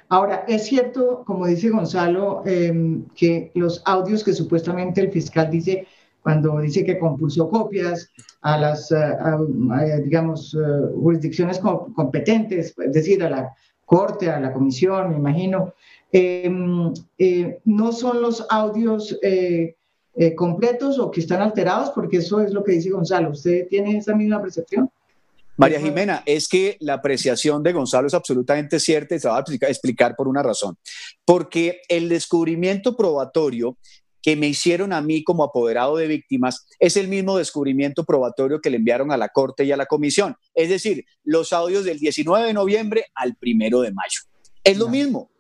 Ahora, es cierto, como dice Gonzalo, em, que los audios que supuestamente el fiscal dice cuando dice que compulsó copias a las, eh, digamos, eh, jurisdicciones competentes, es decir, a la Corte, a la Comisión, me imagino, em, eh, no son los audios completos o que están alterados, porque eso es lo que dice Gonzalo. ¿Usted tiene esa misma percepción? María Jimena, es que la apreciación de Gonzalo es absolutamente cierta y se va a explicar por una razón. Porque el descubrimiento probatorio que me hicieron a mí como apoderado de víctimas es el mismo descubrimiento probatorio que le enviaron a la Corte y a la Comisión. Es decir, los audios del 19 de noviembre al primero de mayo. Es lo mismo.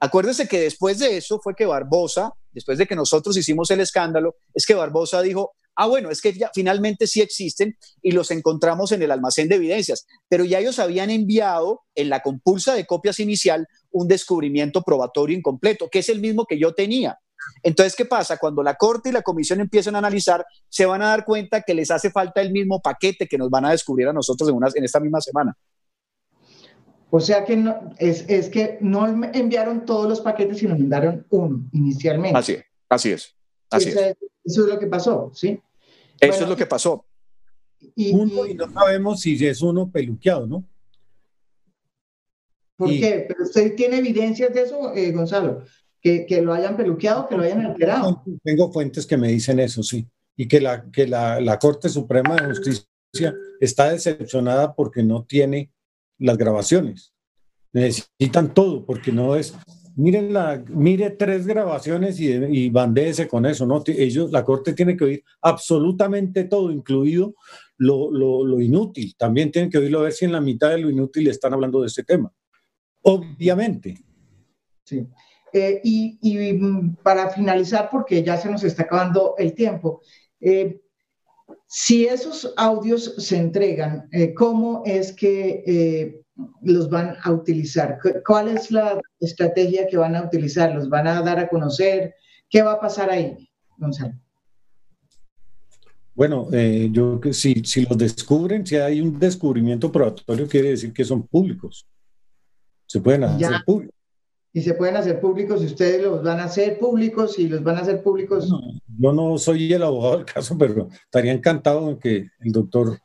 Acuérdese que después de eso fue que Barbosa, después de que nosotros hicimos el escándalo, es que Barbosa dijo, ah, bueno, es que ya finalmente sí existen y los encontramos en el almacén de evidencias, pero ya ellos habían enviado en la compulsa de copias inicial un descubrimiento probatorio incompleto, que es el mismo que yo tenía. Entonces, ¿qué pasa? Cuando la Corte y la Comisión empiezan a analizar, se van a dar cuenta que les hace falta el mismo paquete que nos van a descubrir a nosotros en, en esta misma semana. O sea que no, es, es, que no enviaron todos los paquetes, sino enviaron uno inicialmente. Así, así es. Así es. Eso es lo que pasó, ¿sí? Eso es lo que pasó. Y, uno, y no sabemos si es uno peluqueado, ¿no? ¿Por qué? Pero usted tiene evidencias de eso, eh, Gonzalo que, lo hayan peluqueado, que lo hayan alterado. Tengo fuentes que me dicen eso, sí. Y que la, que la, la Corte Suprema de Justicia está decepcionada porque no tiene las grabaciones. Necesitan todo, porque no es. Miren la, mire tres grabaciones y, y bandéese con eso, ¿no? Ellos, la Corte tiene que oír absolutamente todo, incluido lo, lo, inútil. También tienen que oírlo a ver si en la mitad de lo inútil están hablando de este tema. Obviamente. Sí. Eh, y, mm, para finalizar, porque ya se nos está acabando el tiempo, eh, si esos audios se entregan, eh, ¿cómo es que los van a utilizar? ¿Cuál es la estrategia que van a utilizar? ¿Los van a dar a conocer? ¿Qué va a pasar ahí, Gonzalo? Bueno, yo que si, si los descubren, si hay un descubrimiento probatorio, quiere decir que son públicos. Se pueden hacer públicos y se pueden hacer públicos y ustedes los van a hacer públicos y los van a hacer públicos. Yo no soy el abogado del caso, pero estaría encantado en que el doctor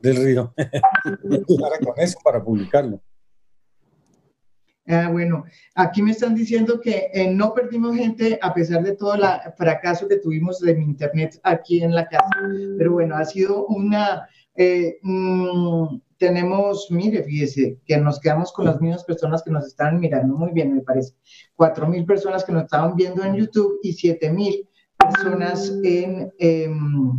del Río ayudara con eso para publicarlo. Ah, bueno, aquí me están diciendo que eh, no perdimos gente a pesar de todo el fracaso que tuvimos de mi internet aquí en la casa. Pero bueno, ha sido una, eh, mm, tenemos, mire, fíjese, que nos quedamos con las mismas personas que nos están mirando, muy bien, me parece. Cuatro mil personas que nos estaban viendo en YouTube y siete mil personas en, em,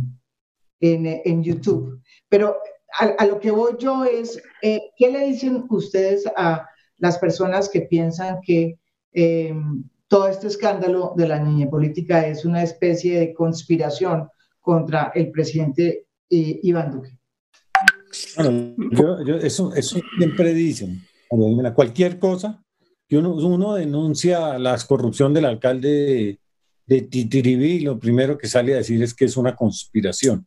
en, en, YouTube. Pero a, lo que voy yo es, eh, ¿qué le dicen ustedes a las personas que piensan que em, todo este escándalo de la niña política es una especie de conspiración contra el presidente eh, Iván Duque? Bueno, yo, eso, eso siempre dicen. Cualquier cosa que uno, uno denuncia la corrupción del alcalde de, Titiribí, lo primero que sale a decir es que es una conspiración.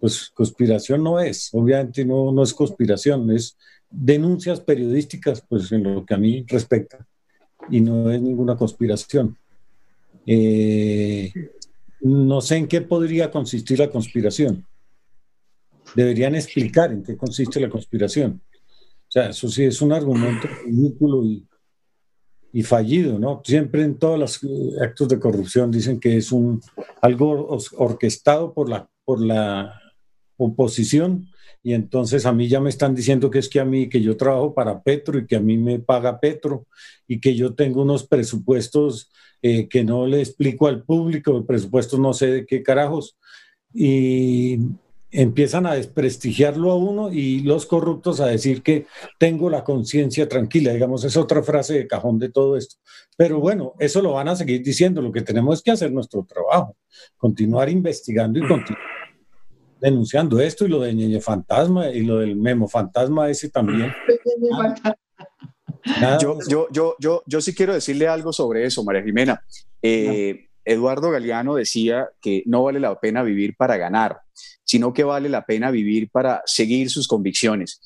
Pues conspiración no es, obviamente no, no es conspiración, es denuncias periodísticas, pues en lo que a mí respecta, y no es ninguna conspiración. Eh, no sé en qué podría consistir la conspiración deberían explicar en qué consiste la conspiración. O sea, eso sí es un argumento ridículo y, y fallido, ¿no? Siempre en todos los actos de corrupción dicen que es un, algo orquestado por la, por la oposición y entonces a mí ya me están diciendo que es que a mí, que yo trabajo para Petro y que a mí me paga Petro y que yo tengo unos presupuestos eh, que no le explico al público, presupuestos no sé de qué carajos. Y empiezan a desprestigiarlo a uno y los corruptos a decir que tengo la conciencia tranquila, digamos, es otra frase de cajón de todo esto. Pero bueno, eso lo van a seguir diciendo, lo que tenemos es que hacer nuestro trabajo, continuar investigando y continuar denunciando esto y lo de Ñeñe Fantasma y lo del Memo Fantasma ese también. yo, yo, yo, yo, yo sí quiero decirle algo sobre eso, María Jimena. Eh, Eduardo Galeano decía que no vale la pena vivir para ganar, sino que vale la pena vivir para seguir sus convicciones.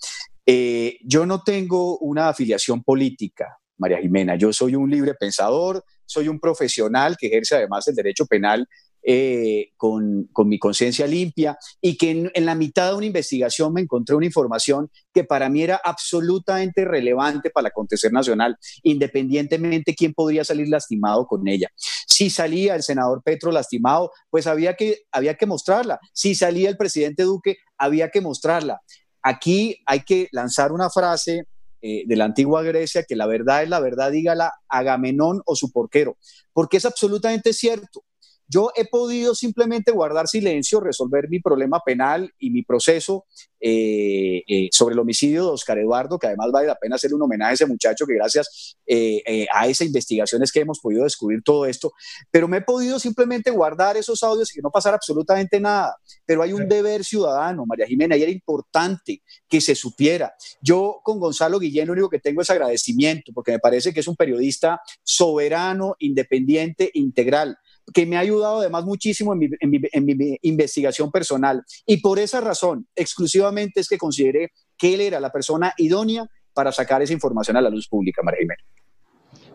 Eh, yo no tengo una afiliación política, María Jimena. Yo soy un libre pensador, soy un profesional que ejerce además el derecho penal eh, con, mi conciencia limpia y que en, la mitad de una investigación me encontré una información que para mí era absolutamente relevante para el acontecer nacional, independientemente quién podría salir lastimado con ella. Si salía el senador Petro lastimado, pues había que, había que mostrarla. Si salía el presidente Duque, había que mostrarla. Aquí hay que lanzar una frase eh, de la antigua Grecia, que la verdad es la verdad, dígala Agamenón o su porquero, porque es absolutamente cierto. Yo he podido simplemente guardar silencio, resolver mi problema penal y mi proceso eh, eh, sobre el homicidio de Oscar Eduardo, que además vale la pena hacerle un homenaje a ese muchacho que gracias eh, a esa investigación es que hemos podido descubrir todo esto, pero me he podido simplemente guardar esos audios y que no pasara absolutamente nada. Pero hay un deber ciudadano, María Jimena, y era importante que se supiera. Yo con Gonzalo Guillén lo único que tengo es agradecimiento, porque me parece que es un periodista soberano, independiente, integral que me ha ayudado además muchísimo en mi, investigación personal. Y por esa razón, exclusivamente es que consideré que él era la persona idónea para sacar esa información a la luz pública, María Jiménez.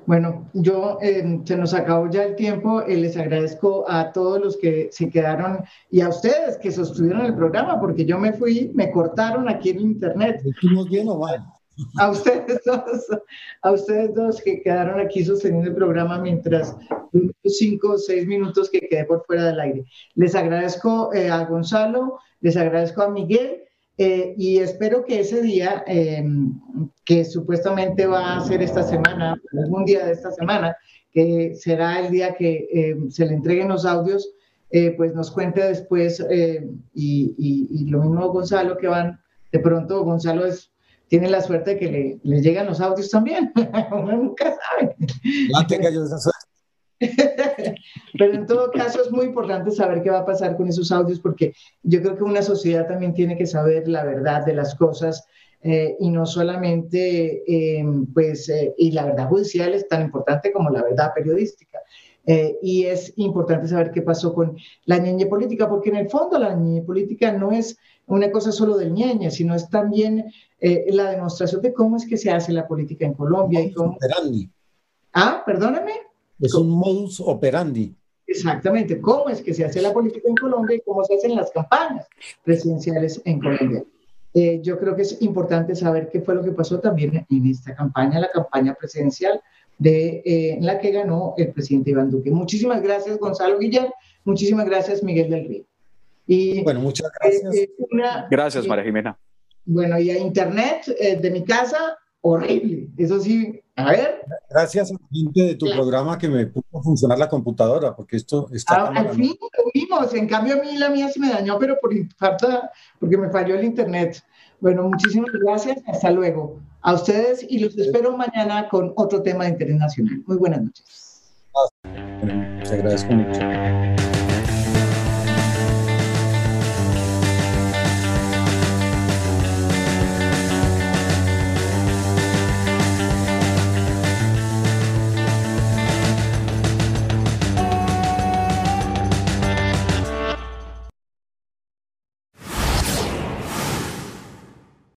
Bueno, yo eh, se nos acabó ya el tiempo. Eh, les agradezco a todos los que se quedaron y a ustedes que sostuvieron el programa, porque yo me fui, me cortaron aquí en internet. ¿Estuvimos bien o mal? A ustedes dos, a ustedes dos que quedaron aquí sosteniendo el programa mientras cinco o seis minutos que quedé por fuera del aire. Les agradezco eh, a Gonzalo, les agradezco a Miguel eh, y espero que ese día, em, que supuestamente va a ser esta semana, algún día de esta semana, que será el día que em, se le entreguen los audios, eh, pues nos cuente después y, y lo mismo Gonzalo que van, de pronto Gonzalo es tiene la suerte de que le, llegan los audios también. Uno nunca sabe. Pero en todo caso es muy importante saber qué va a pasar con esos audios porque yo creo que una sociedad también tiene que saber la verdad de las cosas eh, y no solamente, em, pues, eh, y la verdad judicial es tan importante como la verdad periodística. Eh, y es importante saber qué pasó con la ñeñe política, porque en el fondo la ñeñe política no es una cosa solo del ñeñe, sino es también eh, la demostración de cómo es que se hace la política en Colombia. y cómo... operandi. Ah, perdóname. Es un modus operandi. Exactamente, cómo es que se hace la política en Colombia y cómo se hacen las campañas presidenciales en Colombia. Eh, yo creo que es importante saber qué fue lo que pasó también en esta campaña, la campaña presidencial de, eh, en la que ganó el presidente Iván Duque. Muchísimas gracias, Gonzalo Guillén. Muchísimas gracias, Miguel del Río. Y, bueno, muchas gracias. Eh, gracias, María Jimena. Bueno, y a internet de mi casa, horrible. Eso sí, a ver. Gracias a la gente de tu programa que me puso a funcionar la computadora, porque esto está. Ah, al fin lo vimos. En cambio, a mí la mía se me dañó, pero por falta, porque me falló el internet. Bueno, muchísimas gracias. Hasta luego. A ustedes y los espero mañana con otro tema de interés nacional. Muy buenas noches. Te agradezco mucho.